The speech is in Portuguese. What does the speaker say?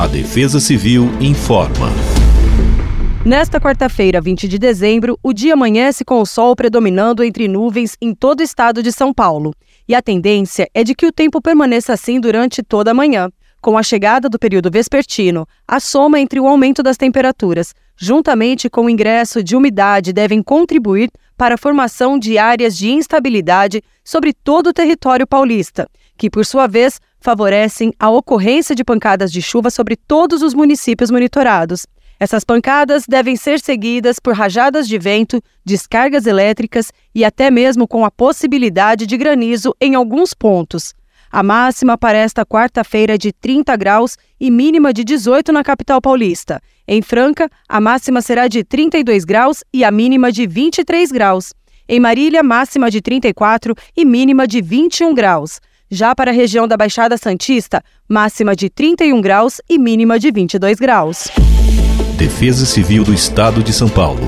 A Defesa Civil informa. Nesta quarta-feira, 20 de dezembro, o dia amanhece com o sol predominando entre nuvens em todo o estado de São Paulo. E a tendência é de que o tempo permaneça assim durante toda a manhã. Com a chegada do período vespertino, a soma entre o aumento das temperaturas, juntamente com o ingresso de umidade, devem contribuir para a formação de áreas de instabilidade sobre todo o território paulista, que, por sua vez, favorecem a ocorrência de pancadas de chuva sobre todos os municípios monitorados. Essas pancadas devem ser seguidas por rajadas de vento, descargas elétricas e até mesmo com a possibilidade de granizo em alguns pontos. A máxima para esta quarta-feira é de 30 graus e mínima de 18 na capital paulista. Em Franca, a máxima será de 32 graus e a mínima de 23 graus. Em Marília, máxima de 34 e mínima de 21 graus. Já para a região da Baixada Santista, máxima de 31 graus e mínima de 22 graus. Defesa Civil do Estado de São Paulo.